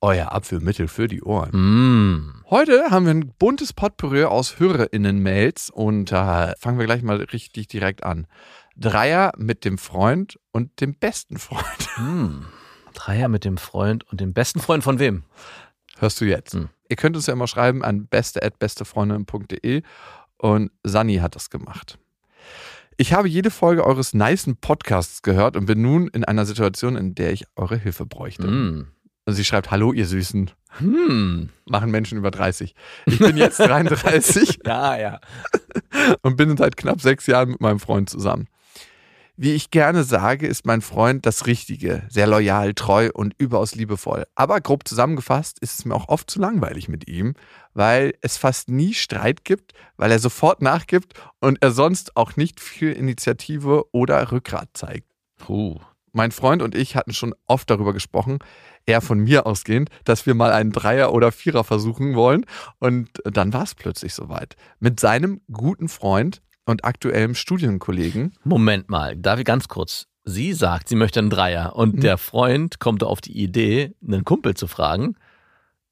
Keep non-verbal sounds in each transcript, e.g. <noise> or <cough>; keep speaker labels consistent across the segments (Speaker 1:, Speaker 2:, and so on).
Speaker 1: Euer Apfelmittel für die Ohren.
Speaker 2: Mm.
Speaker 1: Heute haben wir ein buntes Potpourri aus HörerInnen-Mails und da fangen wir gleich mal richtig direkt an. Dreier mit dem Freund und dem besten Freund. <laughs>
Speaker 2: Mm. Dreier mit dem Freund und dem besten Freund von wem?
Speaker 1: Hörst du jetzt?
Speaker 2: Hm.
Speaker 1: Ihr könnt uns ja immer schreiben an beste.bestefreundin.de und Sani hat das gemacht. Ich habe jede Folge eures nicen Podcasts gehört und bin nun in einer Situation, in der ich eure Hilfe bräuchte.
Speaker 2: Mm.
Speaker 1: Und sie schreibt, hallo ihr Süßen,
Speaker 2: Hm.
Speaker 1: machen Menschen über 30. Ich bin jetzt <laughs> 33
Speaker 2: Ja, ja.
Speaker 1: und bin seit knapp sechs Jahren mit meinem Freund zusammen. Wie ich gerne sage, ist mein Freund das Richtige, sehr loyal, treu und überaus liebevoll. Aber grob zusammengefasst ist es mir auch oft zu langweilig mit ihm, weil es fast nie Streit gibt, weil er sofort nachgibt und er sonst auch nicht viel Initiative oder Rückgrat zeigt.
Speaker 2: Puh.
Speaker 1: Mein Freund und ich hatten schon oft darüber gesprochen, eher von mir ausgehend, dass wir mal einen Dreier oder Vierer versuchen wollen. Und dann war es plötzlich soweit. Mit seinem guten Freund und aktuellem Studienkollegen.
Speaker 2: Moment mal, darf ich ganz kurz? Sie sagt, sie möchte einen Dreier und
Speaker 1: Mhm.
Speaker 2: der Freund kommt auf die Idee, einen Kumpel zu fragen.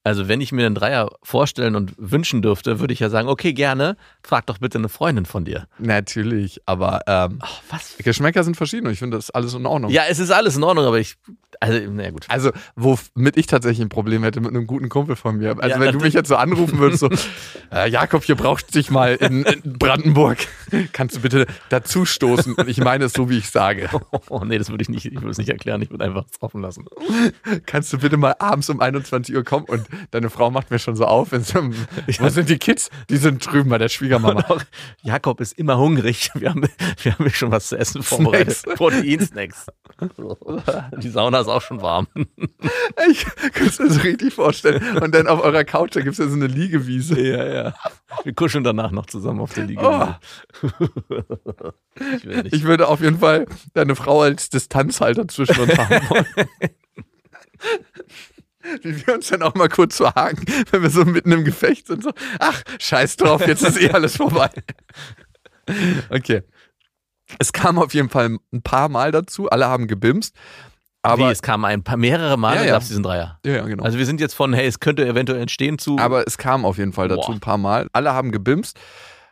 Speaker 2: Also wenn ich mir einen Dreier vorstellen und wünschen dürfte, würde ich ja sagen, okay, gerne, frag doch bitte eine Freundin von dir.
Speaker 1: Natürlich, aber ähm,
Speaker 2: Ach, was?
Speaker 1: Geschmäcker sind verschieden und ich finde das alles in Ordnung.
Speaker 2: Ja, es ist alles in Ordnung, aber ich, also, na gut.
Speaker 1: Also, womit ich tatsächlich ein Problem hätte mit einem guten Kumpel von mir. Also,
Speaker 2: Ja,
Speaker 1: wenn du mich jetzt so anrufen würdest, so, <laughs> äh, Jakob, hier braucht dich mal in, in Brandenburg. Kannst du bitte dazu stoßen? Und ich meine es so, wie ich sage. <laughs>
Speaker 2: Oh, nee, das würde ich nicht, ich würde es nicht erklären, ich würde einfach es offen lassen.
Speaker 1: Kannst du bitte mal abends um 21 Uhr kommen? Und deine Frau macht mir schon so auf. wenn sie- Wo sind die Kids? Die sind drüben bei der Schwiegermama.
Speaker 2: Auch, <laughs> Jakob ist immer hungrig. Wir haben, wir haben schon was zu essen vorbereitet.
Speaker 1: Snacks.
Speaker 2: Proteinsnacks. Die Sauna ist auch schon warm.
Speaker 1: Ich kann es mir so richtig vorstellen. Und dann auf eurer Couch, da gibt es ja so eine Liegewiese.
Speaker 2: Ja, ja. Wir kuscheln danach noch zusammen auf der.
Speaker 1: Oh.
Speaker 2: Ich will nicht.
Speaker 1: Ich würde auf jeden Fall deine Frau als Distanzhalter zwischen uns haben wollen. <laughs> Wie wir uns dann auch mal kurz so haken, wenn wir so mitten im Gefecht sind. So, ach, scheiß drauf, jetzt ist eh alles vorbei. Okay. Es kam auf jeden Fall ein paar Mal dazu, alle haben gebimst.
Speaker 2: aber
Speaker 1: Aber,
Speaker 2: es kamen ein paar mehrere Male,
Speaker 1: Ja, ja.
Speaker 2: gab es diesen Dreier.
Speaker 1: ja, ja, genau.
Speaker 2: Also wir sind jetzt von, hey, es könnte eventuell entstehen zu.
Speaker 1: aber es kam auf jeden Fall dazu
Speaker 2: Boah.
Speaker 1: ein paar Mal. Alle haben gebimst,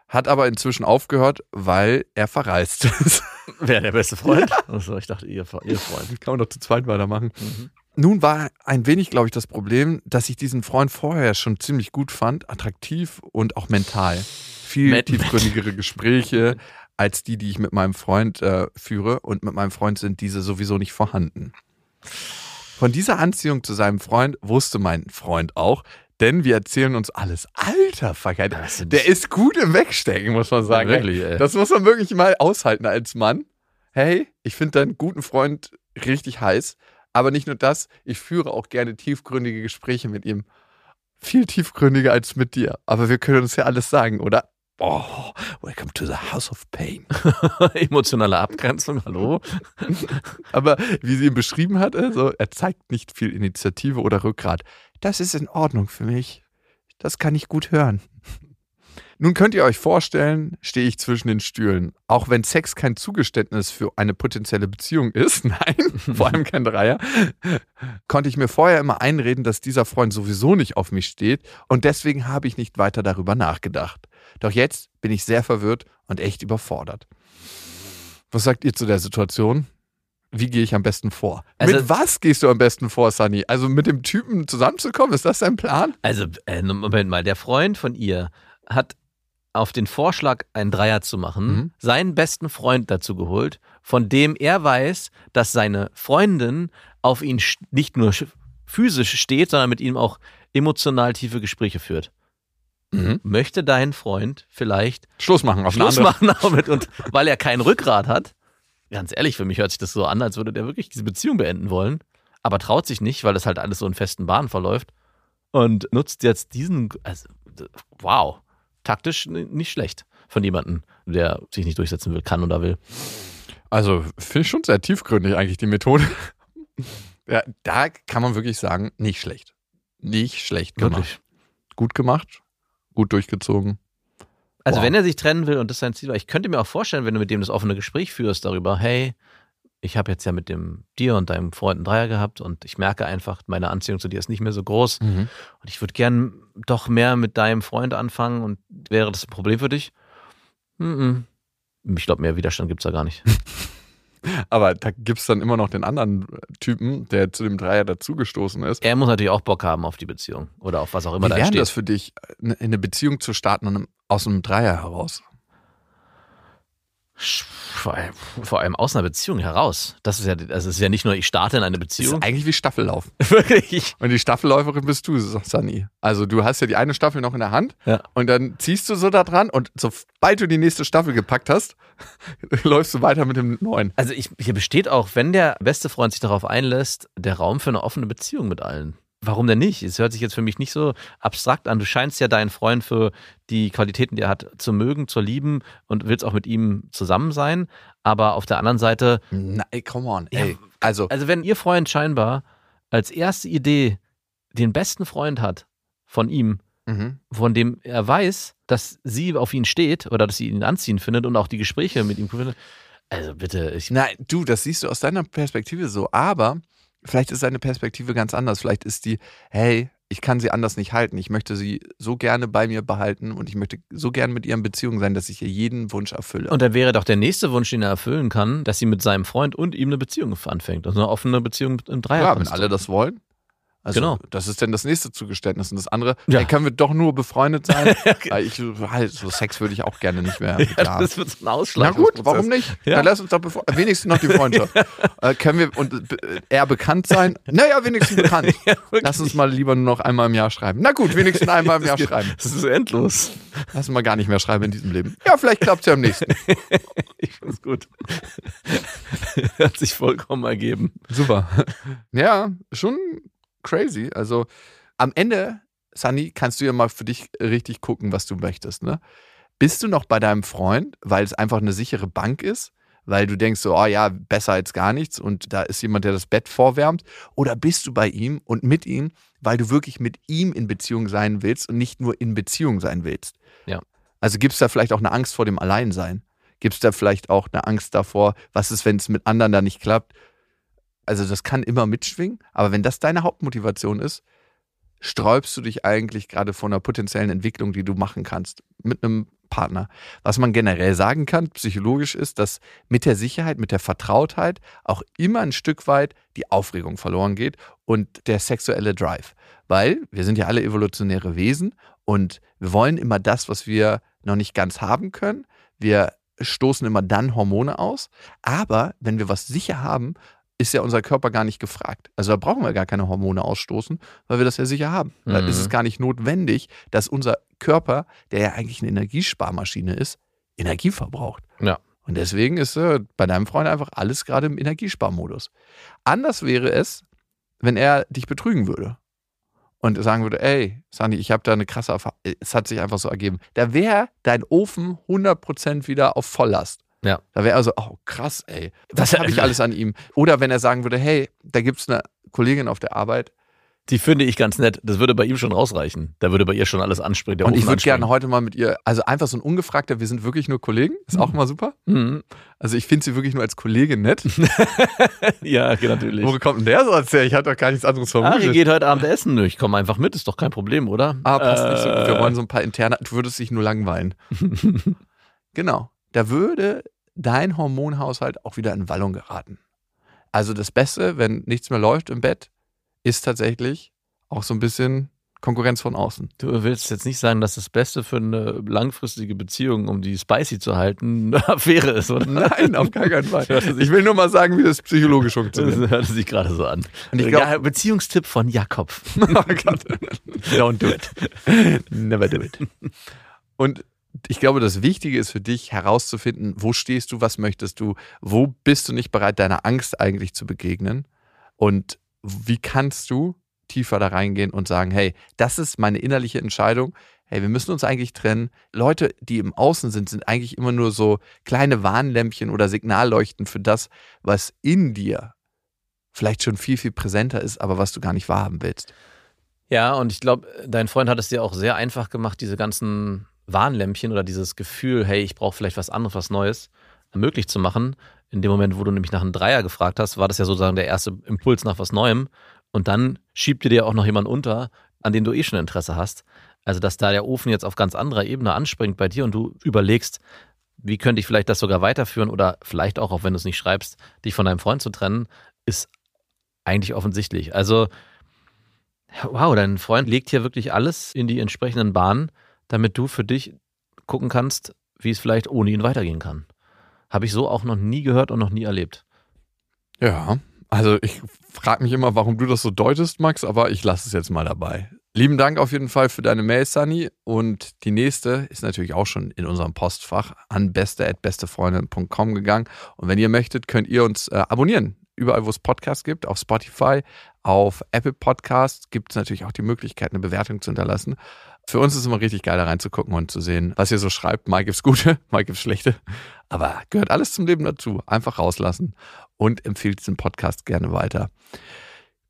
Speaker 1: hat aber inzwischen aufgehört, weil er verreist ist.
Speaker 2: wer der beste Freund? Achso, ich dachte, ihr, ihr Freund.
Speaker 1: Kann man doch zu zweit weitermachen.
Speaker 2: Mhm.
Speaker 1: Nun war ein wenig, glaube ich, das Problem, dass ich diesen Freund vorher schon ziemlich gut fand, attraktiv und auch mental. Viel
Speaker 2: Met-
Speaker 1: tiefgründigere Gespräche als die, die ich mit meinem Freund äh, führe. Und mit meinem Freund sind diese sowieso nicht vorhanden. Von dieser Anziehung zu seinem Freund wusste mein Freund auch, denn wir erzählen uns alles. Alter,
Speaker 2: sind-
Speaker 1: der ist gut im Wegstecken, muss man sagen.
Speaker 2: Ja, wirklich, ey.
Speaker 1: Das muss man wirklich mal aushalten als Mann. Hey, ich finde deinen guten Freund richtig heiß. Aber nicht nur das, ich führe auch gerne tiefgründige Gespräche mit ihm. Viel tiefgründiger als mit dir. Aber wir können uns ja alles sagen, oder? Oh, welcome to the House of Pain. <laughs>
Speaker 2: Emotionale Abgrenzung, hallo? <laughs>
Speaker 1: Aber wie sie ihn beschrieben hat, also, er zeigt nicht viel Initiative oder Rückgrat. Das ist in Ordnung für mich. Das kann ich gut hören. Nun könnt ihr euch vorstellen, stehe ich zwischen den Stühlen. Auch wenn Sex kein Zugeständnis für eine potenzielle Beziehung ist, <laughs> nein, vor allem kein Dreier, konnte ich mir vorher immer einreden, dass dieser Freund sowieso nicht auf mich steht und deswegen habe ich nicht weiter darüber nachgedacht. Doch jetzt bin ich sehr verwirrt und echt überfordert. Was sagt ihr zu der Situation? Wie gehe ich am besten vor?
Speaker 2: Also-
Speaker 1: mit was gehst du am besten vor, Sunny? Also mit dem Typen zusammenzukommen, ist das dein Plan?
Speaker 2: Also, äh, Moment mal, der Freund von ihr hat auf den Vorschlag, einen Dreier zu machen,
Speaker 1: Mhm.
Speaker 2: seinen besten Freund dazu geholt, von dem er weiß, dass seine Freundin auf ihn nicht nur sch- physisch steht, sondern mit ihm auch emotional tiefe Gespräche führt.
Speaker 1: Mhm.
Speaker 2: Möchte dein Freund vielleicht
Speaker 1: Schluss machen auf
Speaker 2: Schluss machen damit und <laughs> weil er kein Rückgrat hat? Ganz ehrlich, für mich hört sich das so an, als würde der wirklich diese Beziehung beenden wollen, aber traut sich nicht, weil das halt alles so in festen Bahnen verläuft. und nutzt jetzt diesen, also, wow, taktisch nicht schlecht von jemandem, der sich nicht durchsetzen will, kann oder will.
Speaker 1: Also finde ich schon sehr tiefgründig eigentlich die Methode. <laughs> ja, da kann man wirklich sagen, nicht schlecht. Nicht schlecht gemacht.
Speaker 2: Wirklich.
Speaker 1: Gut gemacht, gut durchgezogen.
Speaker 2: Also
Speaker 1: Wow.
Speaker 2: wenn er sich trennen will und das sein Ziel war, ich könnte mir auch vorstellen, wenn du mit dem das offene Gespräch führst darüber, hey, ich habe jetzt ja mit dem dir und deinem Freund einen Dreier gehabt und ich merke einfach, meine Anziehung zu dir ist nicht mehr so groß und ich würde gern doch mehr mit deinem Freund anfangen und wäre das ein Problem für dich? Mhm. Ich glaube, mehr Widerstand gibt's da gar nicht. <laughs>
Speaker 1: Aber da gibt es dann immer noch den anderen Typen, der zu dem Dreier dazugestoßen ist.
Speaker 2: Er muss natürlich auch Bock haben auf die Beziehung oder auf was auch immer
Speaker 1: Wie
Speaker 2: da
Speaker 1: wäre
Speaker 2: steht.
Speaker 1: das für dich, eine eine Beziehung zu starten und aus einem Dreier heraus?
Speaker 2: Vor allem, aus einer Beziehung heraus. Das ist ja, also es ist ja nicht nur, ich starte in eine
Speaker 1: Das ist
Speaker 2: Beziehung.
Speaker 1: eigentlich wie Staffellauf. <laughs>
Speaker 2: Wirklich.
Speaker 1: Und die Staffelläuferin bist du, Sani. Also du hast ja die eine Staffel noch in der Hand
Speaker 2: Ja.
Speaker 1: und dann ziehst du so da dran und sobald du die nächste Staffel gepackt hast, <laughs> läufst du weiter mit dem neuen.
Speaker 2: Also ich, hier besteht auch, wenn der beste Freund sich darauf einlässt, der Raum für eine offene Beziehung mit allen. Warum denn nicht? Es hört sich jetzt für mich nicht so abstrakt an. Du scheinst ja deinen Freund für die Qualitäten, die er hat, zu mögen, zu lieben und willst auch mit ihm zusammen sein. Aber auf der anderen Seite,
Speaker 1: Nein, come on.
Speaker 2: Ja,
Speaker 1: Ey, also,
Speaker 2: also wenn ihr Freund scheinbar als erste Idee den besten Freund hat von ihm,
Speaker 1: mhm.
Speaker 2: von dem er weiß, dass sie auf ihn steht oder dass sie ihn anziehen findet und auch die Gespräche mit ihm findet. Also bitte, ich,
Speaker 1: Nein, du, das siehst du aus deiner Perspektive so, aber vielleicht ist seine Perspektive ganz anders. Vielleicht ist die, hey, ich kann sie anders nicht halten. Ich möchte sie so gerne bei mir behalten und ich möchte so gerne mit ihr in Beziehung sein, dass ich ihr jeden Wunsch erfülle.
Speaker 2: Und dann wäre doch der nächste Wunsch, den er erfüllen kann, dass sie mit seinem Freund und ihm eine Beziehung anfängt. Also eine offene Beziehung im Dreier.
Speaker 1: ja, wenn alle das wollen. Also,
Speaker 2: Genau.
Speaker 1: das ist dann das nächste Zugeständnis. Und das andere,
Speaker 2: Ja.
Speaker 1: hey, können wir doch nur befreundet sein? <laughs> Weil ich, halt, so Sex würde ich auch gerne nicht mehr <laughs> haben.
Speaker 2: das wird so ein
Speaker 1: Na
Speaker 2: Ausschlag.
Speaker 1: gut, warum nicht?
Speaker 2: Ja.
Speaker 1: Dann lass uns doch bevor, wenigstens noch die Freundschaft. <laughs> äh, können wir und äh, er bekannt sein? Naja, wenigstens bekannt. lass uns mal lieber nur noch einmal im Jahr schreiben. Na gut, wenigstens einmal im Jahr schreiben.
Speaker 2: Das ist endlos.
Speaker 1: Lass uns mal gar nicht mehr schreiben in diesem Leben. Ja, vielleicht klappt es ja am nächsten.
Speaker 2: Ich finde es gut. Hat sich vollkommen ergeben.
Speaker 1: Super. Ja, schon crazy. Also am Ende, Sunny, kannst du ja mal für dich richtig gucken, was du möchtest. Ne? Bist du noch bei deinem Freund, weil es einfach eine sichere Bank ist? Weil du denkst so, oh ja, besser als gar nichts und da ist jemand, der das Bett vorwärmt? Oder bist du bei ihm und mit ihm, weil du wirklich mit ihm in Beziehung sein willst und nicht nur in Beziehung sein willst?
Speaker 2: Ja.
Speaker 1: Also gibt es da vielleicht auch eine Angst vor dem Alleinsein? Gibt es da vielleicht auch eine Angst davor, was ist, wenn es mit anderen da nicht klappt? Also das kann immer mitschwingen, aber wenn das deine Hauptmotivation ist, sträubst du dich eigentlich gerade vor einer potenziellen Entwicklung, die du machen kannst mit einem Partner. Was man generell sagen kann, psychologisch ist, dass mit der Sicherheit, mit der Vertrautheit auch immer ein Stück weit die Aufregung verloren geht und der sexuelle Drive. Weil wir sind ja alle evolutionäre Wesen und wir wollen immer das, was wir noch nicht ganz haben können. Wir stoßen immer dann Hormone aus. Aber wenn wir was sicher haben, ist ja unser Körper gar nicht gefragt. Also da brauchen wir gar keine Hormone ausstoßen, weil wir das ja sicher haben. Da
Speaker 2: Mhm.
Speaker 1: ist es gar nicht notwendig, dass unser Körper, der ja eigentlich eine Energiesparmaschine ist, Energie verbraucht.
Speaker 2: Ja.
Speaker 1: Und deswegen ist äh, bei deinem Freund einfach alles gerade im Energiesparmodus. Anders wäre es, wenn er dich betrügen würde und sagen würde, ey, Sandy, ich habe da eine krasse Erfahrung. Es hat sich einfach so ergeben. Da wäre dein Ofen 100% wieder auf Volllast.
Speaker 2: Ja.
Speaker 1: Da wäre also, oh krass, ey, was
Speaker 2: Das-
Speaker 1: habe ich <laughs> alles an ihm? Oder wenn er sagen würde, hey, da gibt es eine Kollegin auf der Arbeit
Speaker 2: Die finde ich ganz nett. Das würde bei ihm schon ausreichen. Da würde bei ihr schon alles anspringen.
Speaker 1: und ich würde gerne heute mal mit ihr, also einfach so ein ungefragter, wir sind wirklich nur Kollegen, ist auch mal super.
Speaker 2: Mhm.
Speaker 1: Also ich finde sie wirklich nur als Kollegin nett. <laughs>
Speaker 2: Ja, natürlich.
Speaker 1: Wo kommt denn der so erzählt? Ich hatte doch gar nichts anderes
Speaker 2: Ah, ihr
Speaker 1: vermutet.
Speaker 2: geht heute Abend essen. Ich komme einfach mit, ist doch kein Problem, oder?
Speaker 1: Ah, passt nicht so gut. Wir
Speaker 2: Äh,
Speaker 1: wollen so ein paar interne. Du würdest dich nur langweilen. <laughs> genau. Da würde dein Hormonhaushalt auch wieder in Wallung geraten. Also das Beste, wenn nichts mehr läuft im Bett, ist tatsächlich auch so ein bisschen Konkurrenz von außen.
Speaker 2: Du willst jetzt nicht sagen, dass das Beste für eine langfristige Beziehung, um die spicy zu halten, eine Affäre ist, oder?
Speaker 1: Nein, auf gar keinen Fall. <laughs> Ich will nur mal sagen, wie das psychologisch funktioniert. <laughs>
Speaker 2: Das hörte sich gerade so an.
Speaker 1: Und glaub-
Speaker 2: Beziehungstipp von Jakob. <laughs>
Speaker 1: Oh. Don't do it. Never do it. Und ich glaube, das Wichtige ist für dich herauszufinden, wo stehst du, was möchtest du, wo bist du nicht bereit, deiner Angst eigentlich zu begegnen und wie kannst du tiefer da reingehen und sagen, hey, das ist meine innerliche Entscheidung. Hey, wir müssen uns eigentlich trennen. Leute, die im Außen sind, sind eigentlich immer nur so kleine Warnlämpchen oder Signalleuchten für das, was in dir vielleicht schon viel, viel präsenter ist, aber was du gar nicht wahrhaben willst.
Speaker 2: Ja, und ich glaube, dein Freund hat es dir auch sehr einfach gemacht, diese ganzen Warnlämpchen oder dieses Gefühl, hey, ich brauche vielleicht was anderes, was Neues, möglich zu machen. In dem Moment, wo du nämlich nach einem Dreier gefragt hast, war das ja sozusagen der erste Impuls nach was Neuem. Und dann schiebt dir dir auch noch jemand unter, an den du eh schon Interesse hast. Also, dass da der Ofen jetzt auf ganz anderer Ebene anspringt bei dir und du überlegst, wie könnte ich vielleicht das sogar weiterführen oder vielleicht auch, auch wenn du es nicht schreibst, dich von deinem Freund zu trennen, ist eigentlich offensichtlich. Also, wow, dein Freund legt hier wirklich alles in die entsprechenden Bahnen, damit du für dich gucken kannst, wie es vielleicht ohne ihn weitergehen kann. Habe ich so auch noch nie gehört und noch nie erlebt.
Speaker 1: Ja, also ich frage mich immer, warum du das so deutest, Max, aber ich lasse es jetzt mal dabei. Lieben Dank auf jeden Fall für deine Mail, Sunny. Und die nächste ist natürlich auch schon in unserem Postfach an beste.bestefreundin.com gegangen. Und wenn ihr möchtet, könnt ihr uns äh, abonnieren überall, wo es Podcasts gibt, auf Spotify, auf Apple Podcasts gibt es natürlich auch die Möglichkeit, eine Bewertung zu hinterlassen. Für uns ist es immer richtig geil, da reinzugucken und zu sehen, was ihr so schreibt. Mal gibt's gute, <laughs> mal gibt's schlechte. Aber gehört alles zum Leben dazu. Einfach rauslassen und empfiehlt diesen Podcast gerne weiter.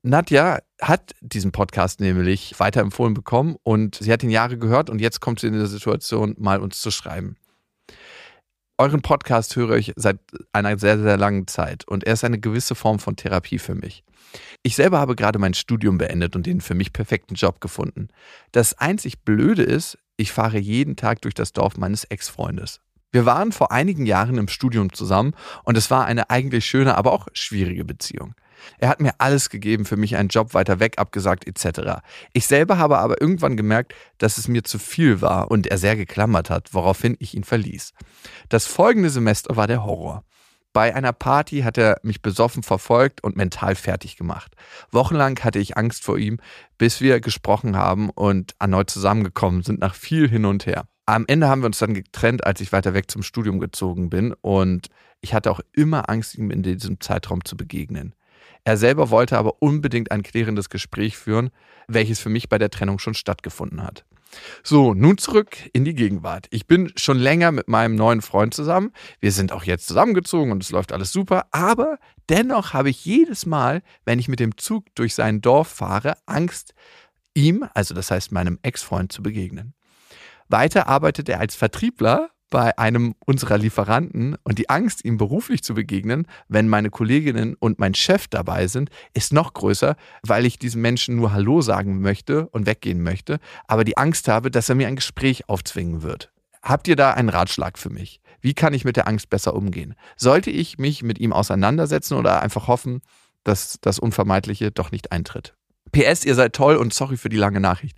Speaker 1: Nadja hat diesen Podcast nämlich weiterempfohlen bekommen und sie hat ihn Jahre gehört und jetzt kommt sie in der Situation, mal uns zu schreiben euren Podcast höre ich seit einer sehr, sehr langen Zeit und er ist eine gewisse Form von Therapie für mich. Ich selber habe gerade mein Studium beendet und den für mich perfekten Job gefunden. Das einzig Blöde ist, ich fahre jeden Tag durch das Dorf meines Ex-Freundes. Wir waren vor einigen Jahren im Studium zusammen und es war eine eigentlich schöne, aber auch schwierige Beziehung. Er hat mir alles gegeben, für mich einen Job weiter weg abgesagt etc. Ich selber habe aber irgendwann gemerkt, dass es mir zu viel war und er sehr geklammert hat, woraufhin ich ihn verließ. Das folgende Semester war der Horror. Bei einer Party hat er mich besoffen verfolgt und mental fertig gemacht. Wochenlang hatte ich Angst vor ihm, bis wir gesprochen haben und erneut zusammengekommen sind nach viel hin und her. Am Ende haben wir uns dann getrennt, als ich weiter weg zum Studium gezogen bin und ich hatte auch immer Angst, ihm in diesem Zeitraum zu begegnen. Er selber wollte aber unbedingt ein klärendes Gespräch führen, welches für mich bei der Trennung schon stattgefunden hat. So, nun zurück in die Gegenwart. Ich bin schon länger mit meinem neuen Freund zusammen. Wir sind auch jetzt zusammengezogen und es läuft alles super. Aber dennoch habe ich jedes Mal, wenn ich mit dem Zug durch sein Dorf fahre, Angst, ihm, also das heißt meinem Ex-Freund, zu begegnen. Weiter arbeitet er als Vertriebler bei einem unserer Lieferanten und die Angst, ihm beruflich zu begegnen, wenn meine Kolleginnen und mein Chef dabei sind, ist noch größer, weil ich diesem Menschen nur Hallo sagen möchte und weggehen möchte, aber die Angst habe, dass er mir ein Gespräch aufzwingen wird. Habt ihr da einen Ratschlag für mich? Wie kann ich mit der Angst besser umgehen? Sollte ich mich mit ihm auseinandersetzen oder einfach hoffen, dass das Unvermeidliche doch nicht eintritt? PS, ihr seid toll und sorry für die lange Nachricht.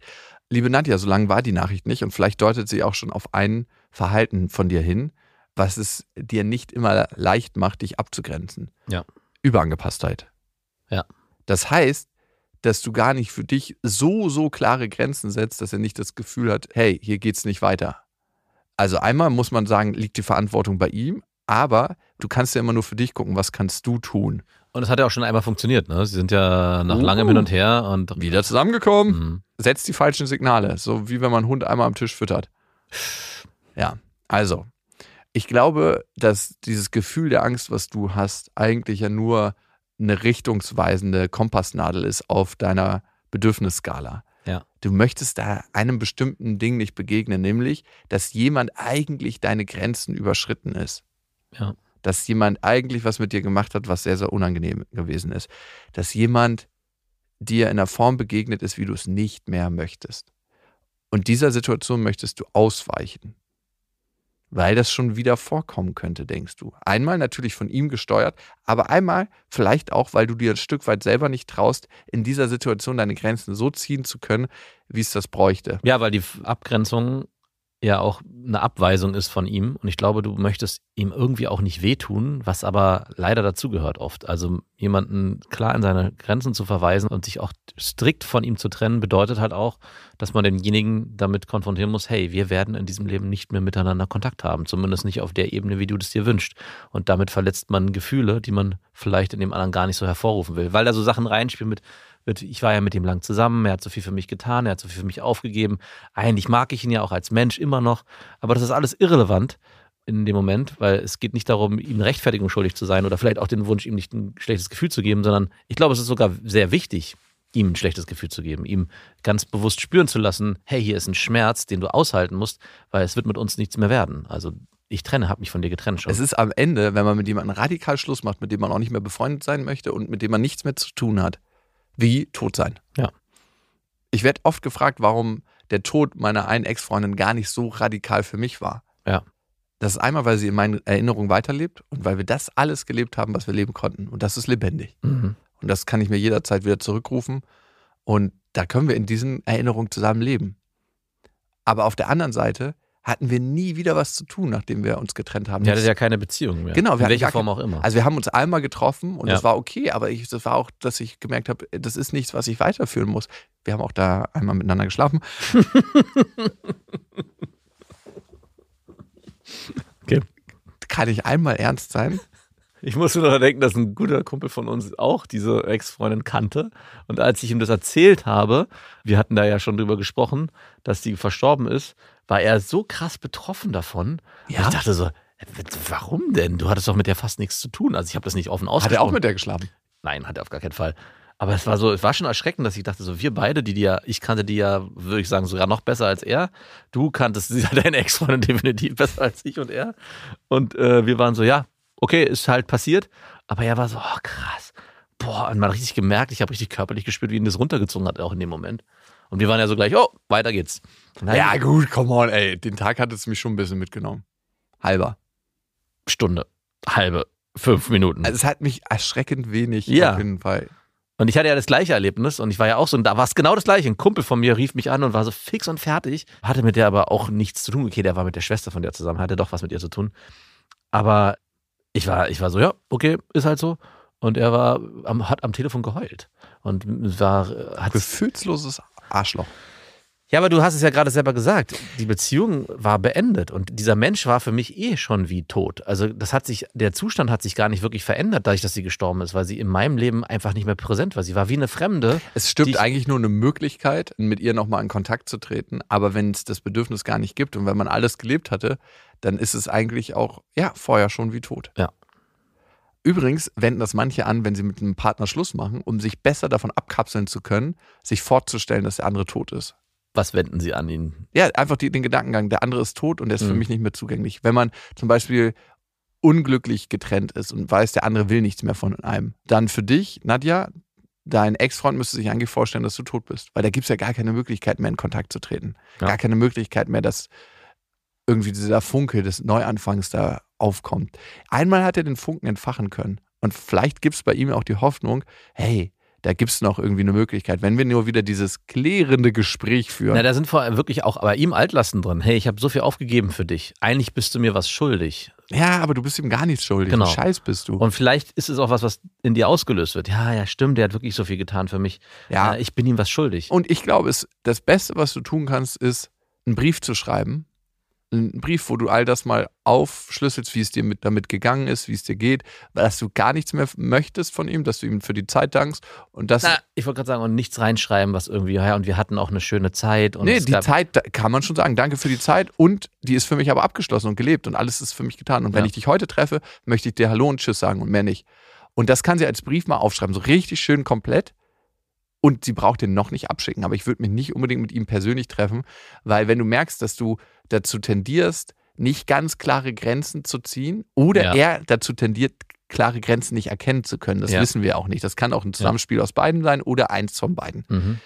Speaker 1: Liebe Nadja, so lang war die Nachricht nicht und vielleicht deutet sie auch schon auf ein Verhalten von dir hin, was es dir nicht immer leicht macht, dich abzugrenzen.
Speaker 2: Ja.
Speaker 1: Überangepasstheit.
Speaker 2: Ja.
Speaker 1: Das heißt, dass du gar nicht für dich so, so klare Grenzen setzt, dass er nicht das Gefühl hat, hey, hier geht's nicht weiter. Also einmal muss man sagen, liegt die Verantwortung bei ihm, aber du kannst ja immer nur für dich gucken, was kannst du tun.
Speaker 2: Und es hat ja auch schon einmal funktioniert, ne? Sie sind ja nach uh, langem Hin und Her und.
Speaker 1: Wieder zusammengekommen. Mhm. Setzt die falschen Signale. So wie wenn man einen Hund einmal am Tisch füttert. Ja, also. Ich glaube, dass dieses Gefühl der Angst, was du hast, eigentlich ja nur eine richtungsweisende Kompassnadel ist auf deiner Bedürfnisskala.
Speaker 2: Ja.
Speaker 1: Du möchtest da einem bestimmten Ding nicht begegnen, nämlich, dass jemand eigentlich deine Grenzen überschritten ist.
Speaker 2: Ja
Speaker 1: dass jemand eigentlich was mit dir gemacht hat, was sehr, sehr unangenehm gewesen ist. Dass jemand dir in einer Form begegnet ist, wie du es nicht mehr möchtest. Und dieser Situation möchtest du ausweichen. Weil das schon wieder vorkommen könnte, denkst du. Einmal natürlich von ihm gesteuert, aber einmal vielleicht auch, weil du dir ein Stück weit selber nicht traust, in dieser Situation deine Grenzen so ziehen zu können, wie es das bräuchte.
Speaker 2: Ja, weil die Abgrenzung ja auch eine Abweisung ist von ihm. Und ich glaube, du möchtest ihm irgendwie auch nicht wehtun, was aber leider dazugehört oft. Also jemanden klar in seine Grenzen zu verweisen und sich auch strikt von ihm zu trennen, bedeutet halt auch, dass man denjenigen damit konfrontieren muss, hey, wir werden in diesem Leben nicht mehr miteinander Kontakt haben, zumindest nicht auf der Ebene, wie du das dir wünschst. Und damit verletzt man Gefühle, die man vielleicht in dem anderen gar nicht so hervorrufen will, weil da so Sachen reinspielen mit, ich war ja mit ihm lang zusammen, er hat so viel für mich getan, er hat so viel für mich aufgegeben. Eigentlich mag ich ihn ja auch als Mensch immer noch, aber das ist alles irrelevant in dem Moment, weil es geht nicht darum, ihm Rechtfertigung schuldig zu sein oder vielleicht auch den Wunsch, ihm nicht ein schlechtes Gefühl zu geben, sondern ich glaube, es ist sogar sehr wichtig, ihm ein schlechtes Gefühl zu geben, ihm ganz bewusst spüren zu lassen, hey, hier ist ein Schmerz, den du aushalten musst, weil es wird mit uns nichts mehr werden. Also ich trenne, habe mich von dir getrennt schon.
Speaker 1: Es ist am Ende, wenn man mit jemandem radikal Schluss macht, mit dem man auch nicht mehr befreundet sein möchte und mit dem man nichts mehr zu tun hat, wie tot sein.
Speaker 2: Ja.
Speaker 1: Ich werde oft gefragt, warum der Tod meiner einen Ex-Freundin gar nicht so radikal für mich war.
Speaker 2: Ja.
Speaker 1: Das ist einmal, weil sie in meinen Erinnerungen weiterlebt und weil wir das alles gelebt haben, was wir leben konnten. Und das ist lebendig.
Speaker 2: Mhm.
Speaker 1: Und das kann ich mir jederzeit wieder zurückrufen. Und da können wir in diesen Erinnerungen zusammen leben. Aber auf der anderen Seite hatten wir nie wieder was zu tun, nachdem wir uns getrennt haben.
Speaker 2: Ihr hattet ja keine Beziehung mehr.
Speaker 1: Genau, wir
Speaker 2: in
Speaker 1: hatten
Speaker 2: welcher Form auch immer.
Speaker 1: Also wir haben uns einmal getroffen und
Speaker 2: Ja.
Speaker 1: das war okay, aber ich, das war auch, dass ich gemerkt habe, das ist nichts, was ich weiterführen muss. Wir haben auch da einmal miteinander geschlafen. <laughs>
Speaker 2: Okay.
Speaker 1: Kann ich einmal ernst sein?
Speaker 2: Ich muss nur daran denken, dass ein guter Kumpel von uns auch diese Ex-Freundin kannte. Und als ich ihm das erzählt habe, wir hatten da ja schon drüber gesprochen, dass die verstorben ist, war er so krass betroffen davon.
Speaker 1: Ja?
Speaker 2: Ich dachte so, warum denn? Du hattest doch mit der fast nichts zu tun. Also ich habe das nicht offen
Speaker 1: Hat
Speaker 2: ausgesprochen.
Speaker 1: er auch mit der geschlafen?
Speaker 2: Nein, hat er auf gar keinen Fall. Aber es war so, es war schon erschreckend, dass ich dachte, so wir beide, die die ja, ich kannte die ja, würde ich sagen, sogar noch besser als er. Du kanntest sie- <laughs> deine Ex-Freundin definitiv besser als ich und er. Und äh, wir waren so, ja, okay, ist halt passiert. Aber er war so, oh, krass. Boah, und man hat richtig gemerkt, ich habe richtig körperlich gespürt, wie ihn das runtergezogen hat, auch in dem Moment. Und wir waren ja so gleich, oh, weiter geht's.
Speaker 1: Ja, gut, come on, ey. Den Tag hat es mich schon ein bisschen mitgenommen. Halber.
Speaker 2: Stunde, halbe, fünf Minuten.
Speaker 1: Also es hat mich erschreckend wenig
Speaker 2: Ja.
Speaker 1: auf jeden Fall.
Speaker 2: Und ich hatte ja das gleiche Erlebnis und ich war ja auch so, und da war es genau das gleiche. Ein Kumpel von mir rief mich an und war so fix und fertig, hatte mit der aber auch nichts zu tun. Okay, der war mit der Schwester von der zusammen, hatte doch was mit ihr zu tun. Aber ich war, ich war so, ja, okay, ist halt so. Und er war, am, hat am Telefon geheult. Und war, hat
Speaker 1: Gefühlsloses Arschloch.
Speaker 2: ja, aber du hast es ja gerade selber gesagt. Die Beziehung war beendet und dieser Mensch war für mich eh schon wie tot. Also das hat sich, der Zustand hat sich gar nicht wirklich verändert, dadurch, dass sie gestorben ist, weil sie in meinem Leben einfach nicht mehr präsent war. Sie war wie eine Fremde.
Speaker 1: Es stimmt eigentlich nur eine Möglichkeit, mit ihr nochmal in Kontakt zu treten. Aber wenn es das Bedürfnis gar nicht gibt und wenn man alles gelebt hatte, dann ist es eigentlich auch, ja, vorher schon wie tot.
Speaker 2: Ja.
Speaker 1: Übrigens wenden das manche an, wenn sie mit einem Partner Schluss machen, um sich besser davon abkapseln zu können, sich vorzustellen, dass der andere tot ist.
Speaker 2: Was wenden sie an ihn?
Speaker 1: Ja, einfach die, den Gedankengang, der andere ist tot und der ist für
Speaker 2: Mhm.
Speaker 1: mich nicht mehr zugänglich. Wenn man zum Beispiel unglücklich getrennt ist und weiß, der andere will nichts mehr von einem, dann für dich, Nadja, dein Ex-Freund müsste sich eigentlich vorstellen, dass du tot bist. Weil da gibt es ja gar keine Möglichkeit mehr, in Kontakt zu treten.
Speaker 2: Ja.
Speaker 1: Gar keine Möglichkeit mehr, dass irgendwie dieser Funke des Neuanfangs da aufkommt. Einmal hat er den Funken entfachen können. Und vielleicht gibt es bei ihm auch die Hoffnung, hey, da gibt es noch irgendwie eine Möglichkeit, wenn wir nur wieder dieses klärende Gespräch führen.
Speaker 2: Na, da sind vor allem wirklich auch bei ihm Altlasten drin. Hey, ich habe so viel aufgegeben für dich. Eigentlich bist du mir was schuldig.
Speaker 1: Ja, aber du bist ihm gar nichts schuldig.
Speaker 2: Genau.
Speaker 1: Scheiß bist du.
Speaker 2: Und vielleicht ist es auch was, was in dir ausgelöst wird. Ja, ja, stimmt, der hat wirklich so viel getan für mich.
Speaker 1: Ja.
Speaker 2: Äh, ich bin ihm was schuldig.
Speaker 1: Und ich glaube, es, das Beste, was du tun kannst, ist, einen Brief zu schreiben. Einen Brief, wo du all das mal aufschlüsselst, wie es dir mit, damit gegangen ist, wie es dir geht, dass du gar nichts mehr möchtest von ihm, dass du ihm für die Zeit dankst und das.
Speaker 2: Na, ich wollte gerade sagen, und nichts reinschreiben, was irgendwie, ja, und wir hatten auch eine schöne Zeit. Und
Speaker 1: nee, die Zeit kann man schon sagen. Danke für die Zeit und die ist für mich aber abgeschlossen und gelebt und alles ist für mich getan. Und wenn
Speaker 2: Ja.
Speaker 1: ich dich heute treffe, möchte ich dir Hallo und Tschüss sagen und mehr nicht. Und das kann sie als Brief mal aufschreiben, so richtig schön komplett. Und sie braucht den noch nicht abschicken. Aber ich würde mich nicht unbedingt mit ihm persönlich treffen, weil wenn du merkst, dass du dazu tendierst, nicht ganz klare Grenzen zu ziehen oder
Speaker 2: Ja.
Speaker 1: er dazu tendiert, klare Grenzen nicht erkennen zu können, das
Speaker 2: Ja.
Speaker 1: wissen wir auch nicht. Das kann auch ein Zusammenspiel aus beiden sein oder eins von beiden
Speaker 2: Mhm.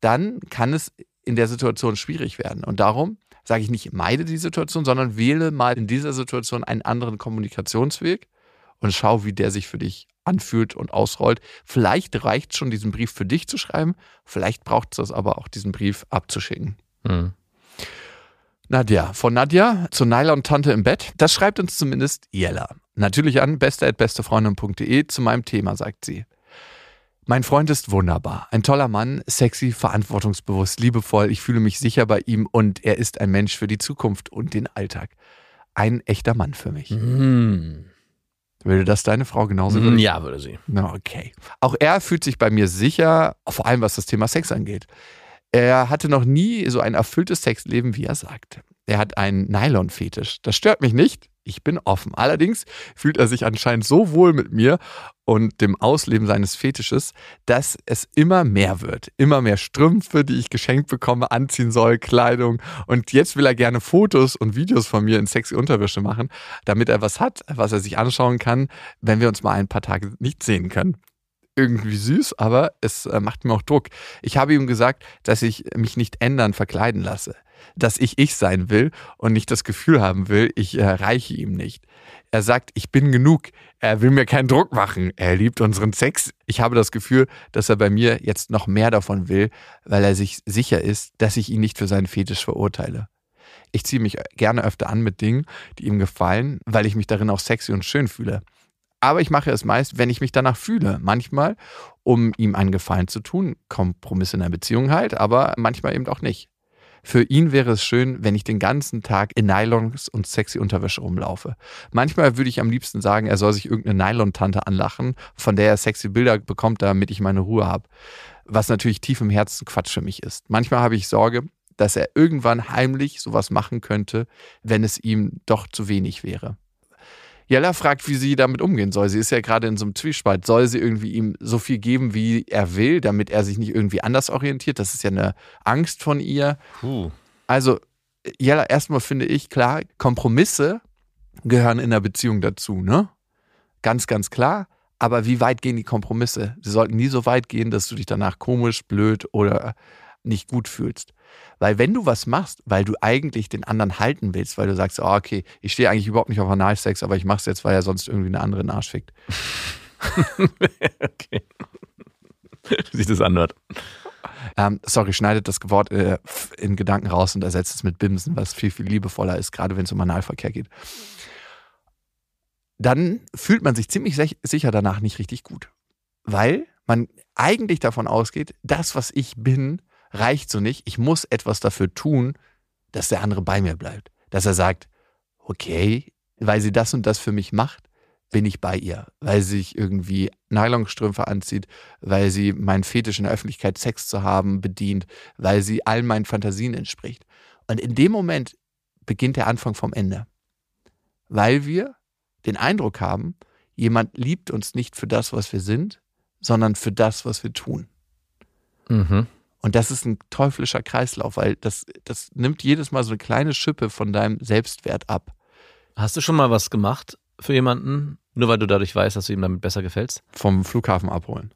Speaker 1: dann kann es in der Situation schwierig werden. Und darum sage ich nicht, meide die Situation, sondern wähle mal in dieser Situation einen anderen Kommunikationsweg und schau, wie der sich für dich anfühlt und ausrollt. Vielleicht reicht schon, diesen Brief für dich zu schreiben, vielleicht braucht es das aber auch, diesen Brief abzuschicken.
Speaker 2: Mhm.
Speaker 1: Nadja, von Nadja zu Naila und Tante im Bett. Das schreibt uns zumindest Jella. Natürlich an beste.bestefreundin.de zu meinem Thema, sagt sie. Mein Freund ist wunderbar. Ein toller Mann, sexy, verantwortungsbewusst, liebevoll. Ich fühle mich sicher bei ihm und er ist ein Mensch für die Zukunft und den Alltag. Ein echter Mann für mich.
Speaker 2: Hm.
Speaker 1: Würde das deine Frau genauso
Speaker 2: Hm,
Speaker 1: würden?
Speaker 2: Ja, würde sie.
Speaker 1: Na, okay. Auch er fühlt sich bei mir sicher, vor allem was das Thema Sex angeht. Er hatte noch nie so ein erfülltes Sexleben, wie er sagt. Er hat einen Nylon-Fetisch. Das stört mich nicht. Ich bin offen. Allerdings fühlt er sich anscheinend so wohl mit mir und dem Ausleben seines Fetisches, dass es immer mehr wird. Immer mehr Strümpfe, die ich geschenkt bekomme, anziehen soll, Kleidung. Und jetzt will er gerne Fotos und Videos von mir in sexy Unterwäsche machen, damit er was hat, was er sich anschauen kann, wenn wir uns mal ein paar Tage nicht sehen können irgendwie süß, aber es äh, macht mir auch Druck. Ich habe ihm gesagt, dass ich mich nicht ändern, verkleiden lasse. Dass ich ich sein will und nicht das Gefühl haben will, ich äh, reiche ihm nicht. Er sagt, ich bin genug. Er will mir keinen Druck machen. Er liebt unseren Sex. Ich habe das Gefühl, dass er bei mir jetzt noch mehr davon will, weil er sich sicher ist, dass ich ihn nicht für seinen Fetisch verurteile. Ich ziehe mich gerne öfter an mit Dingen, die ihm gefallen, weil ich mich darin auch sexy und schön fühle. Aber ich mache es meist, wenn ich mich danach fühle. Manchmal, um ihm einen Gefallen zu tun, Kompromisse in der Beziehung halt, aber manchmal eben auch nicht. Für ihn wäre es schön, wenn ich den ganzen Tag in Nylons und sexy Unterwäsche rumlaufe. Manchmal würde ich am liebsten sagen, er soll sich irgendeine Nylon-Tante anlachen, von der er sexy Bilder bekommt, damit ich meine Ruhe habe. Was natürlich tief im Herzen Quatsch für mich ist. Manchmal habe ich Sorge, dass er irgendwann heimlich sowas machen könnte, wenn es ihm doch zu wenig wäre. Jella fragt, wie sie damit umgehen soll. Sie ist ja gerade in so einem Zwiespalt. Soll sie irgendwie ihm so viel geben, wie er will, damit er sich nicht irgendwie anders orientiert? Das ist ja eine Angst von ihr.
Speaker 2: Puh.
Speaker 1: Also, Jella, erstmal finde ich klar, Kompromisse gehören in der Beziehung dazu, ne? Ganz, ganz klar. Aber wie weit gehen die Kompromisse? Sie sollten nie so weit gehen, dass du dich danach komisch, blöd oder nicht gut fühlst. Weil wenn du was machst, weil du eigentlich den anderen halten willst, weil du sagst, oh, okay, ich stehe eigentlich überhaupt nicht auf Analsex, aber ich mache es jetzt, weil er sonst irgendwie eine andere Arsch fickt. <laughs>
Speaker 2: okay. Wie sich das anhört.
Speaker 1: Ähm, sorry, schneidet das Wort äh, in Gedanken raus und ersetzt es mit Bimsen, was viel, viel liebevoller ist, gerade wenn es um Analverkehr geht. Dann fühlt man sich ziemlich sicher danach nicht richtig gut. Weil man eigentlich davon ausgeht, das, was ich bin, reicht so nicht. Ich muss etwas dafür tun, dass der andere bei mir bleibt. Dass er sagt, okay, weil sie das und das für mich macht, bin ich bei ihr. Weil sie sich irgendwie Nylonstrümpfe anzieht, weil sie meinen Fetisch in der Öffentlichkeit Sex zu haben bedient, weil sie all meinen Fantasien entspricht. Und in dem Moment beginnt der Anfang vom Ende. Weil wir den Eindruck haben, jemand liebt uns nicht für das, was wir sind, sondern für das, was wir tun.
Speaker 2: Mhm.
Speaker 1: Und das ist ein teuflischer Kreislauf, weil das, das nimmt jedes Mal so eine kleine Schippe von deinem Selbstwert ab.
Speaker 2: Hast du schon mal was gemacht für jemanden, nur weil du dadurch weißt, dass du ihm damit besser gefällst?
Speaker 1: Vom Flughafen abholen.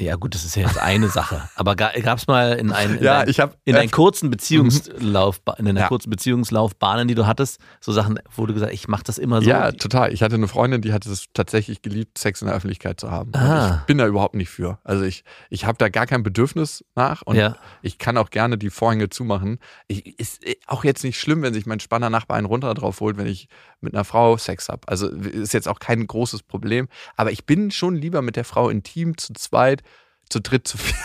Speaker 2: Ja, gut, das ist ja jetzt eine Sache. Aber gab es mal in, <laughs> ein, in,
Speaker 1: Ja,
Speaker 2: ein,
Speaker 1: habe
Speaker 2: in deinen kurzen Beziehungslaufbahn, in deiner
Speaker 1: Ja.
Speaker 2: kurzen Beziehungslaufbahnen, die du hattest, so Sachen, wo du gesagt, ich mache das immer so.
Speaker 1: Ja, total. Ich hatte eine Freundin, die hat es tatsächlich geliebt, Sex in der Öffentlichkeit zu haben.
Speaker 2: Ah.
Speaker 1: ich bin da überhaupt nicht für. Also ich, ich habe da gar kein Bedürfnis nach und
Speaker 2: Ja.
Speaker 1: ich kann auch gerne die Vorhänge zumachen. Ich, ist auch jetzt nicht schlimm, wenn sich mein Spanner Nachbar einen runter drauf holt, wenn ich mit einer Frau Sex habe. Also ist jetzt auch kein großes Problem. Aber ich bin schon lieber mit der Frau intim, zu zweit, zu dritt, zu viert,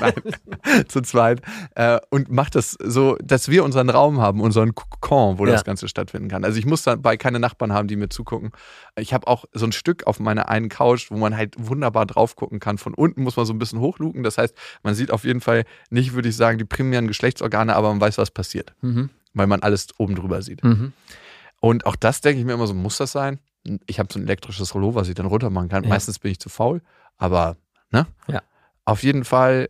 Speaker 1: nein, <laughs> zu zweit äh, und macht das so, dass wir unseren Raum haben, unseren Kokon, wo
Speaker 2: Ja.
Speaker 1: das Ganze stattfinden kann. Also ich muss dabei keine Nachbarn haben, die mir zugucken. Ich habe auch so ein Stück auf meiner einen Couch, wo man halt wunderbar drauf gucken kann. Von unten muss man so ein bisschen hochluken. Das heißt, man sieht auf jeden Fall nicht, würde ich sagen, die primären Geschlechtsorgane, aber man weiß, was passiert,
Speaker 2: Mhm.
Speaker 1: weil man alles oben drüber sieht.
Speaker 2: Mhm.
Speaker 1: Und auch das denke ich mir immer so, muss das sein? Ich habe so ein elektrisches Rollo, was ich dann runter machen kann.
Speaker 2: Ja.
Speaker 1: Meistens bin ich zu faul, aber ne?
Speaker 2: Ja.
Speaker 1: Auf jeden Fall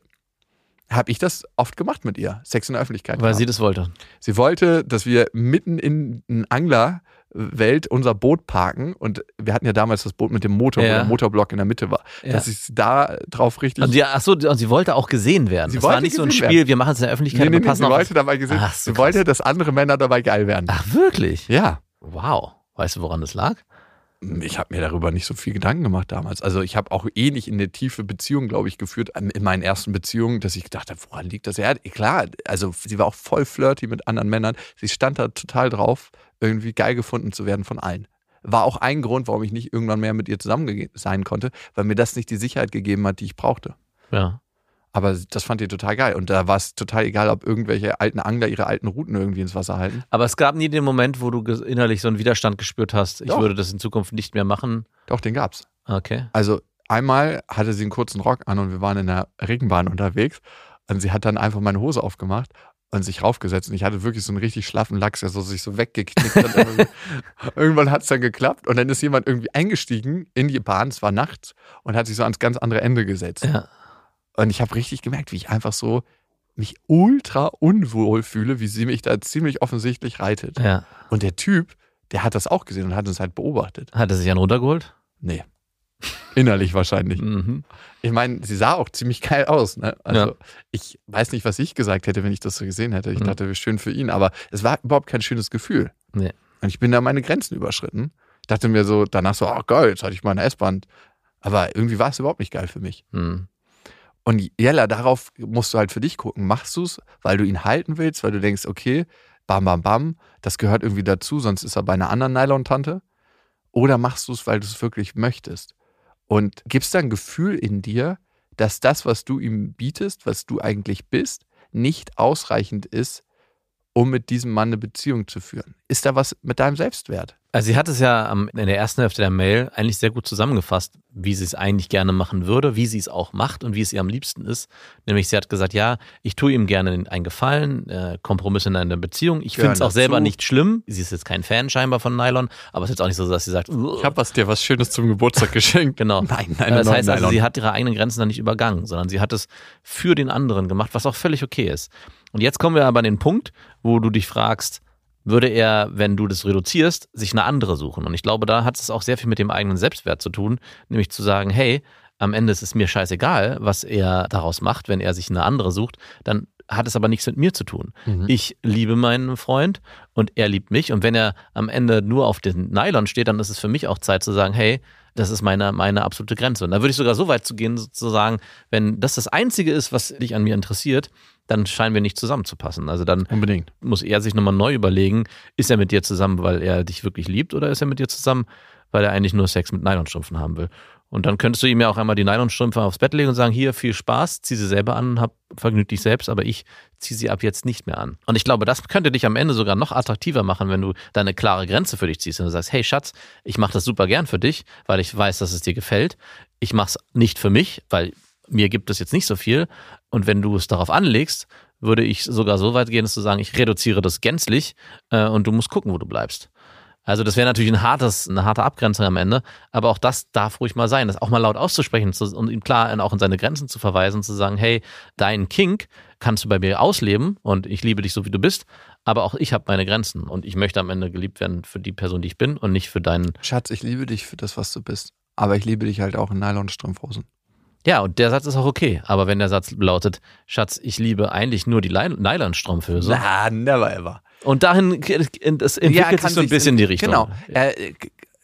Speaker 1: habe ich das oft gemacht mit ihr. Sex in der Öffentlichkeit.
Speaker 2: Weil
Speaker 1: haben.
Speaker 2: sie das wollte.
Speaker 1: Sie wollte, dass wir mitten in eine Anglerwelt unser Boot parken und wir hatten ja damals das Boot mit dem Motor, wo
Speaker 2: Ja.
Speaker 1: der Motorblock in der Mitte war.
Speaker 2: Ja.
Speaker 1: Dass ich da drauf richtig.
Speaker 2: Und die, ach so, und sie wollte auch gesehen werden.
Speaker 1: Sie
Speaker 2: das war nicht so ein Spiel,
Speaker 1: werden.
Speaker 2: wir machen es in der Öffentlichkeit,
Speaker 1: nee, nee, nee, sie wollte dabei gesehen,
Speaker 2: Ach, so
Speaker 1: sie wollte, dass andere Männer dabei geil werden.
Speaker 2: Ach, wirklich?
Speaker 1: Ja.
Speaker 2: Wow. Weißt du, woran das lag?
Speaker 1: Ich habe mir darüber nicht so viel Gedanken gemacht damals. Also ich habe auch eh nicht in eine tiefe Beziehung, glaube ich, geführt in meinen ersten Beziehungen, dass ich gedacht habe, woran liegt das? Ja, klar, also sie war auch voll flirty mit anderen Männern. Sie stand da total drauf, irgendwie geil gefunden zu werden von allen. war auch ein Grund, warum ich nicht irgendwann mehr mit ihr zusammen sein konnte, weil mir das nicht die Sicherheit gegeben hat, die ich brauchte.
Speaker 2: Ja.
Speaker 1: Aber das fand ihr total geil. Und da war es total egal, ob irgendwelche alten Angler ihre alten Routen irgendwie ins Wasser halten.
Speaker 2: Aber es gab nie den Moment, wo du innerlich so einen Widerstand gespürt hast, ich
Speaker 1: Doch.
Speaker 2: würde das in Zukunft nicht mehr machen.
Speaker 1: Doch, den gab's.
Speaker 2: Okay.
Speaker 1: Also einmal hatte sie einen kurzen Rock an und wir waren in der Regenbahn unterwegs. Und sie hat dann einfach meine Hose aufgemacht und sich raufgesetzt. Und ich hatte wirklich so einen richtig schlaffen Lachs, der so sich so weggeknickt hat. <laughs> Irgendwann hat es dann geklappt und dann ist jemand irgendwie eingestiegen in die Bahn, es war nachts, und hat sich so ans ganz andere Ende gesetzt.
Speaker 2: Ja.
Speaker 1: Und ich habe richtig gemerkt, wie ich einfach so mich ultra unwohl fühle, wie sie mich da ziemlich offensichtlich reitet.
Speaker 2: Ja.
Speaker 1: Und der Typ, der hat das auch gesehen und hat uns halt beobachtet.
Speaker 2: Hat er sich einen runtergeholt?
Speaker 1: Nee. Innerlich wahrscheinlich.
Speaker 2: Mhm.
Speaker 1: Ich meine, sie sah auch ziemlich geil aus. Ne? Also
Speaker 2: Ja.
Speaker 1: ich weiß nicht, was ich gesagt hätte, wenn ich das so gesehen hätte. Ich
Speaker 2: Mhm.
Speaker 1: dachte, wie schön für ihn, aber es war überhaupt kein schönes Gefühl.
Speaker 2: Nee.
Speaker 1: Und ich bin da meine Grenzen überschritten. Dachte mir so danach so, ach geil, jetzt hatte ich mal eine S-Bahn. Aber irgendwie war es überhaupt nicht geil für mich.
Speaker 2: Mhm.
Speaker 1: Und Jella, darauf musst du halt für dich gucken. Machst du es, weil du ihn halten willst, weil du denkst, okay, bam, bam, bam, das gehört irgendwie dazu, sonst ist er bei einer anderen Nylon-Tante? Oder machst du es, weil du es wirklich möchtest? Und gibst da ein Gefühl in dir, dass das, was du ihm bietest, was du eigentlich bist, nicht ausreichend ist, um mit diesem Mann eine Beziehung zu führen? Ist da was mit deinem Selbstwert?
Speaker 2: Also sie hat es ja in der ersten Hälfte der Mail eigentlich sehr gut zusammengefasst, wie sie es eigentlich gerne machen würde, wie sie es auch macht und wie es ihr am liebsten ist. Nämlich sie hat gesagt, ja, ich tue ihm gerne einen Gefallen, äh, Kompromisse in einer Beziehung. Ich finde es auch selber
Speaker 1: dazu.
Speaker 2: nicht schlimm. Sie ist jetzt kein Fan scheinbar von Nylon, aber es ist jetzt auch nicht so, dass sie sagt,
Speaker 1: Ich habe was dir was Schönes zum Geburtstag geschenkt. <laughs>
Speaker 2: Genau.
Speaker 1: Nein, nein,
Speaker 2: das heißt also,
Speaker 1: Nylon.
Speaker 2: sie hat ihre eigenen Grenzen dann nicht übergangen, sondern sie hat es für den anderen gemacht, was auch völlig okay ist. Und jetzt kommen wir aber an den Punkt, wo du dich fragst, würde er, wenn du das reduzierst, sich eine andere suchen? Und ich glaube, da hat es auch sehr viel mit dem eigenen Selbstwert zu tun, nämlich zu sagen, hey, am Ende ist es mir scheißegal, was er daraus macht, wenn er sich eine andere sucht, dann hat es aber nichts mit mir zu tun.
Speaker 1: Mhm.
Speaker 2: Ich liebe meinen Freund und er liebt mich. Und wenn er am Ende nur auf den Nylon steht, dann ist es für mich auch Zeit zu sagen, hey, das ist meine, meine absolute Grenze. Und da würde ich sogar so weit zu gehen, zu sagen, wenn das das Einzige ist, was dich an mir interessiert, dann scheinen wir nicht zusammenzupassen. Also dann
Speaker 1: Unbedingt.
Speaker 2: muss er sich nochmal neu überlegen, ist er mit dir zusammen, weil er dich wirklich liebt oder ist er mit dir zusammen, weil er eigentlich nur Sex mit Nylonstrümpfen haben will? Und dann könntest du ihm ja auch einmal die Nylonstrümpfe aufs Bett legen und sagen, hier, viel Spaß, zieh sie selber an, hab, vergnüg dich selbst, aber ich zieh sie ab jetzt nicht mehr an. Und ich glaube, das könnte dich am Ende sogar noch attraktiver machen, wenn du da eine klare Grenze für dich ziehst und du sagst, hey Schatz, ich mache das super gern für dich, weil ich weiß, dass es dir gefällt. Ich mache es nicht für mich, weil mir gibt es jetzt nicht so viel. Und wenn du es darauf anlegst, würde ich sogar so weit gehen, dass zu sagen, ich reduziere das gänzlich äh, und du musst gucken, wo du bleibst. Also das wäre natürlich ein hartes, eine harte Abgrenzung am Ende, aber auch das darf ruhig mal sein, das auch mal laut auszusprechen zu, und ihm klar auch in seine Grenzen zu verweisen, zu sagen, hey, dein Kink kannst du bei mir ausleben und ich liebe dich so, wie du bist, aber auch ich habe meine Grenzen und ich möchte am Ende geliebt werden für die Person, die ich bin und nicht für deinen.
Speaker 1: Schatz, ich liebe dich für das, was du bist. Aber ich liebe dich halt auch in Nylonstrumpfhosen.
Speaker 2: Ja, und der Satz ist auch okay, aber wenn der Satz lautet, Schatz, ich liebe eigentlich nur die Nylonstrumpfhöse
Speaker 1: Na, never ever.
Speaker 2: und dahin es entwickelt sich so ein bisschen in die Richtung.
Speaker 1: Genau. Äh,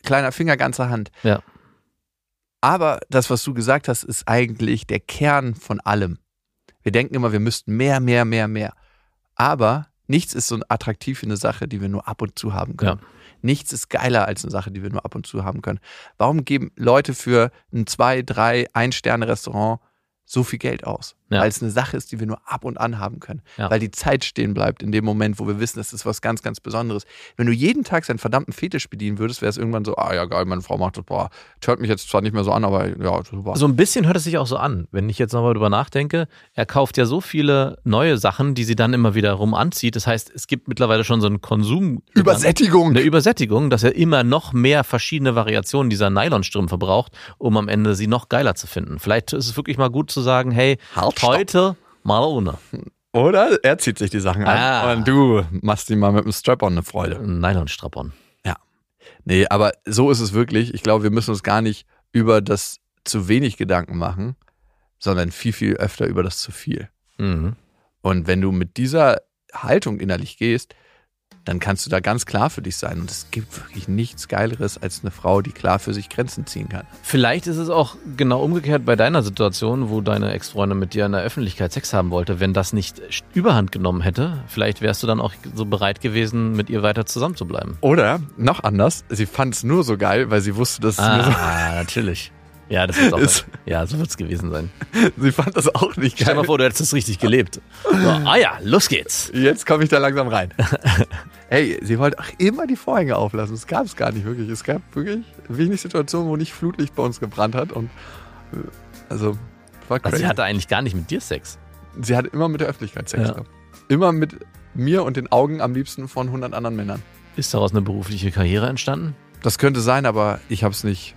Speaker 1: kleiner Finger, ganze Hand.
Speaker 2: Ja.
Speaker 1: Aber das, was du gesagt hast, ist eigentlich der Kern von allem. Wir denken immer, wir müssten mehr, mehr, mehr, mehr. Aber nichts ist so attraktiv wie eine Sache, die wir nur ab und zu haben können.
Speaker 2: Ja.
Speaker 1: Nichts ist geiler als eine Sache, die wir nur ab und zu haben können. Warum geben Leute für ein zwei, drei, ein Sterne Restaurant so viel Geld aus?
Speaker 2: Ja.
Speaker 1: Weil es eine Sache ist, die wir nur ab und an haben können.
Speaker 2: Ja.
Speaker 1: Weil die Zeit stehen bleibt in dem Moment, wo wir wissen, das ist was ganz, ganz Besonderes. Wenn du jeden Tag seinen verdammten Fetisch bedienen würdest, wäre es irgendwann so, ah ja geil, meine Frau macht das, boah, hört mich jetzt zwar nicht mehr so an, aber ja, super.
Speaker 2: So ein bisschen hört es sich auch so an, wenn ich jetzt nochmal drüber nachdenke. Er kauft ja so viele neue Sachen, die sie dann immer wieder rum anzieht. Das heißt, es gibt mittlerweile schon so einen Konsum.
Speaker 1: Übersättigung.
Speaker 2: Eine Übersättigung, dass er immer noch mehr verschiedene Variationen dieser Nylonstrümpfe braucht, um am Ende sie noch geiler zu finden. Vielleicht ist es wirklich mal gut zu sagen, hey,
Speaker 1: Halt.
Speaker 2: Heute mal ohne.
Speaker 1: Oder er zieht sich die Sachen
Speaker 2: Ah.
Speaker 1: an und du machst ihm mal mit dem Strap-on eine Freude.
Speaker 2: Nylonstrapon.
Speaker 1: Nee, aber so ist es wirklich. Ich glaube, wir müssen uns gar nicht über das zu wenig Gedanken machen, sondern viel, viel öfter über das zu viel.
Speaker 2: Mhm.
Speaker 1: Und wenn du mit dieser Haltung innerlich gehst, dann kannst du da ganz klar für dich sein. Und es gibt wirklich nichts Geileres als eine Frau, die klar für sich Grenzen ziehen kann.
Speaker 2: Vielleicht ist es auch genau umgekehrt bei deiner Situation, wo deine Ex-Freundin mit dir in der Öffentlichkeit Sex haben wollte. Wenn das nicht überhand genommen hätte, vielleicht wärst du dann auch so bereit gewesen, mit ihr weiter zusammenzubleiben.
Speaker 1: Oder noch anders, sie fand es nur so geil, weil sie wusste, dass es nur so
Speaker 2: Ah, natürlich. Ja, das ist auch.
Speaker 1: Ist-
Speaker 2: ja, so wird es gewesen sein. <laughs>
Speaker 1: Sie fand das auch nicht
Speaker 2: Stell dir mal
Speaker 1: geil.
Speaker 2: vor, du hättest es richtig gelebt. So, ah ja, los geht's.
Speaker 1: Jetzt komme ich da langsam rein. <laughs> Hey, sie wollte auch immer die Vorhänge auflassen. Das gab es gar nicht wirklich. Es gab wirklich wenig Situationen, wo nicht Flutlicht bei uns gebrannt hat. Und äh, also war
Speaker 2: Also
Speaker 1: crazy.
Speaker 2: sie hatte eigentlich gar nicht mit dir Sex.
Speaker 1: sie hat immer mit der Öffentlichkeit Sex
Speaker 2: Ja.
Speaker 1: gehabt. Immer mit mir und den Augen am liebsten von 100 anderen Männern.
Speaker 2: Ist daraus eine berufliche Karriere entstanden?
Speaker 1: Das könnte sein, aber ich habe es nicht